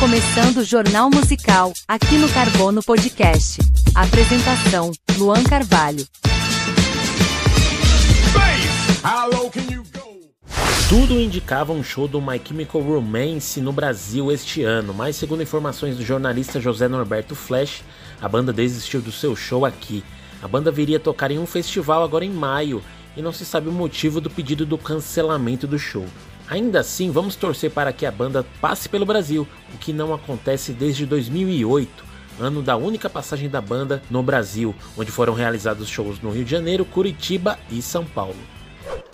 começando o Jornal Musical, aqui no Carbono Podcast. Apresentação: Luan Carvalho. Tudo indicava um show do My Chemical Romance no Brasil este ano, mas segundo informações do jornalista José Norberto Flash, a banda desistiu do seu show aqui. A banda viria tocar em um festival agora em maio e não se sabe o motivo do pedido do cancelamento do show. Ainda assim, vamos torcer para que a banda passe pelo Brasil, o que não acontece desde 2008, ano da única passagem da banda no Brasil, onde foram realizados shows no Rio de Janeiro, Curitiba e São Paulo.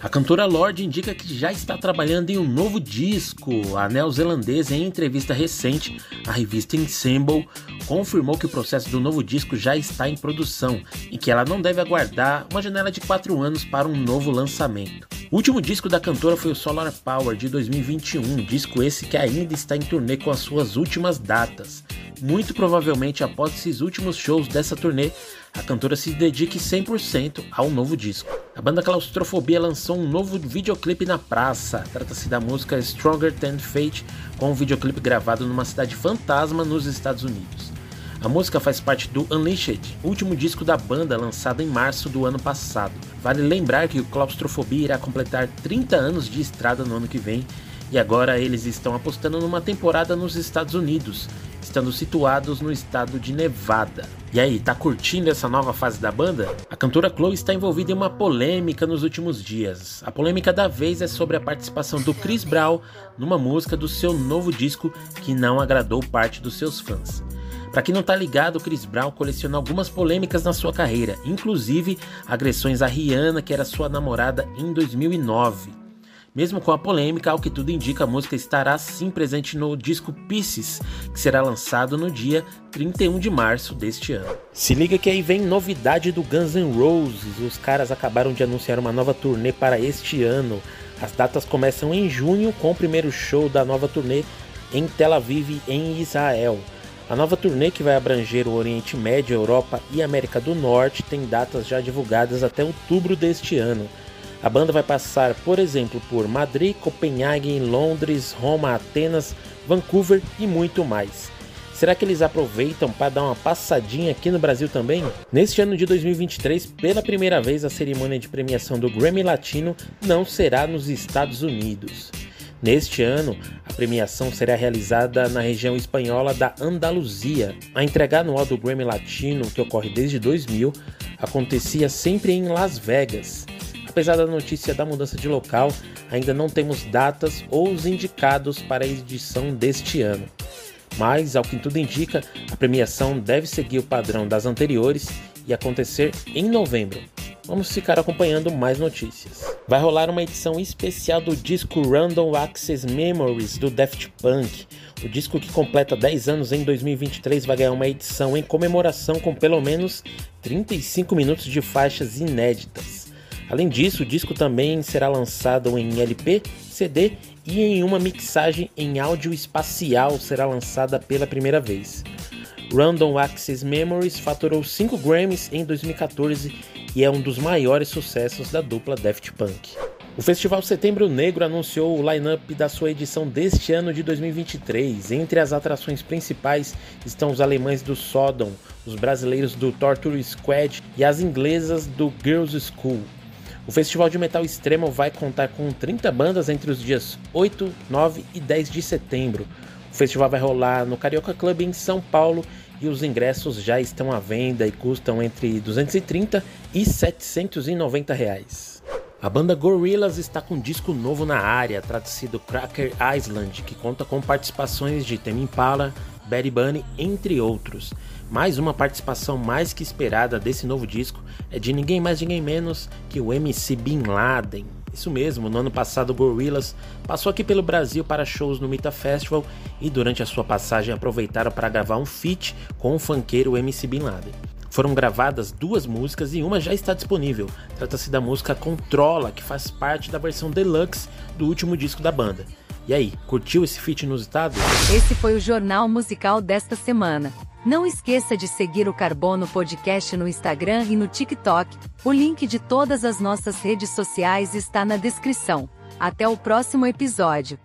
A cantora Lorde indica que já está trabalhando em um novo disco. A neozelandesa, em entrevista recente à revista Ensemble, confirmou que o processo do novo disco já está em produção e que ela não deve aguardar uma janela de 4 anos para um novo lançamento. O último disco da cantora foi o Solar Power de 2021, disco esse que ainda está em turnê com as suas últimas datas. Muito provavelmente após esses últimos shows dessa turnê, a cantora se dedique 100% ao novo disco. A banda Claustrofobia lançou um novo videoclipe na praça. Trata-se da música Stronger Than Fate, com um videoclipe gravado numa cidade fantasma nos Estados Unidos. A música faz parte do Unleashed, último disco da banda lançado em março do ano passado. Vale lembrar que o Claustrofobia irá completar 30 anos de estrada no ano que vem e agora eles estão apostando numa temporada nos Estados Unidos, estando situados no estado de Nevada. E aí, tá curtindo essa nova fase da banda? A cantora Chloe está envolvida em uma polêmica nos últimos dias. A polêmica da vez é sobre a participação do Chris Brown numa música do seu novo disco que não agradou parte dos seus fãs. Para quem não tá ligado, Chris Brown colecionou algumas polêmicas na sua carreira, inclusive agressões a Rihanna, que era sua namorada em 2009. Mesmo com a polêmica, ao que tudo indica, a música estará sim presente no disco Pieces, que será lançado no dia 31 de março deste ano. Se liga que aí vem novidade do Guns N' Roses. Os caras acabaram de anunciar uma nova turnê para este ano. As datas começam em junho com o primeiro show da nova turnê em Tel Aviv, em Israel. A nova turnê, que vai abranger o Oriente Médio, Europa e América do Norte, tem datas já divulgadas até outubro deste ano. A banda vai passar, por exemplo, por Madrid, Copenhague, Londres, Roma, Atenas, Vancouver e muito mais. Será que eles aproveitam para dar uma passadinha aqui no Brasil também? Neste ano de 2023, pela primeira vez, a cerimônia de premiação do Grammy Latino não será nos Estados Unidos. Neste ano, a premiação será realizada na região espanhola da Andaluzia. A entrega anual do Grammy Latino, que ocorre desde 2000, acontecia sempre em Las Vegas. Apesar da notícia da mudança de local, ainda não temos datas ou os indicados para a edição deste ano. Mas, ao que tudo indica, a premiação deve seguir o padrão das anteriores e acontecer em novembro. Vamos ficar acompanhando mais notícias. Vai rolar uma edição especial do disco Random Access Memories do Daft Punk. O disco que completa 10 anos em 2023 vai ganhar uma edição em comemoração com pelo menos 35 minutos de faixas inéditas. Além disso, o disco também será lançado em LP, CD e em uma mixagem em áudio espacial será lançada pela primeira vez. Random Access Memories faturou 5 Grammys em 2014 e é um dos maiores sucessos da dupla Daft Punk. O Festival Setembro Negro anunciou o line-up da sua edição deste ano de 2023. Entre as atrações principais estão os alemães do Sodom, os brasileiros do Torture Squad e as inglesas do Girls School. O Festival de Metal Extremo vai contar com 30 bandas entre os dias 8, 9 e 10 de setembro. O festival vai rolar no Carioca Club em São Paulo e os ingressos já estão à venda e custam entre 230 e 790 reais. A banda Gorillaz está com um disco novo na área, trata-se do Cracker Island, que conta com participações de Tame Impala, Betty Bunny, entre outros. Mais uma participação mais que esperada desse novo disco é de ninguém mais ninguém menos que o MC Bin Laden. Isso mesmo, no ano passado o Gorillaz passou aqui pelo Brasil para shows no Mita Festival e durante a sua passagem aproveitaram para gravar um feat com o funkeiro MC Bin Laden. Foram gravadas duas músicas e uma já está disponível. Trata-se da música Controla, que faz parte da versão deluxe do último disco da banda. E aí, curtiu esse feat inusitado? Esse foi o jornal musical desta semana. Não esqueça de seguir o Carbono Podcast no Instagram e no TikTok. O link de todas as nossas redes sociais está na descrição. Até o próximo episódio.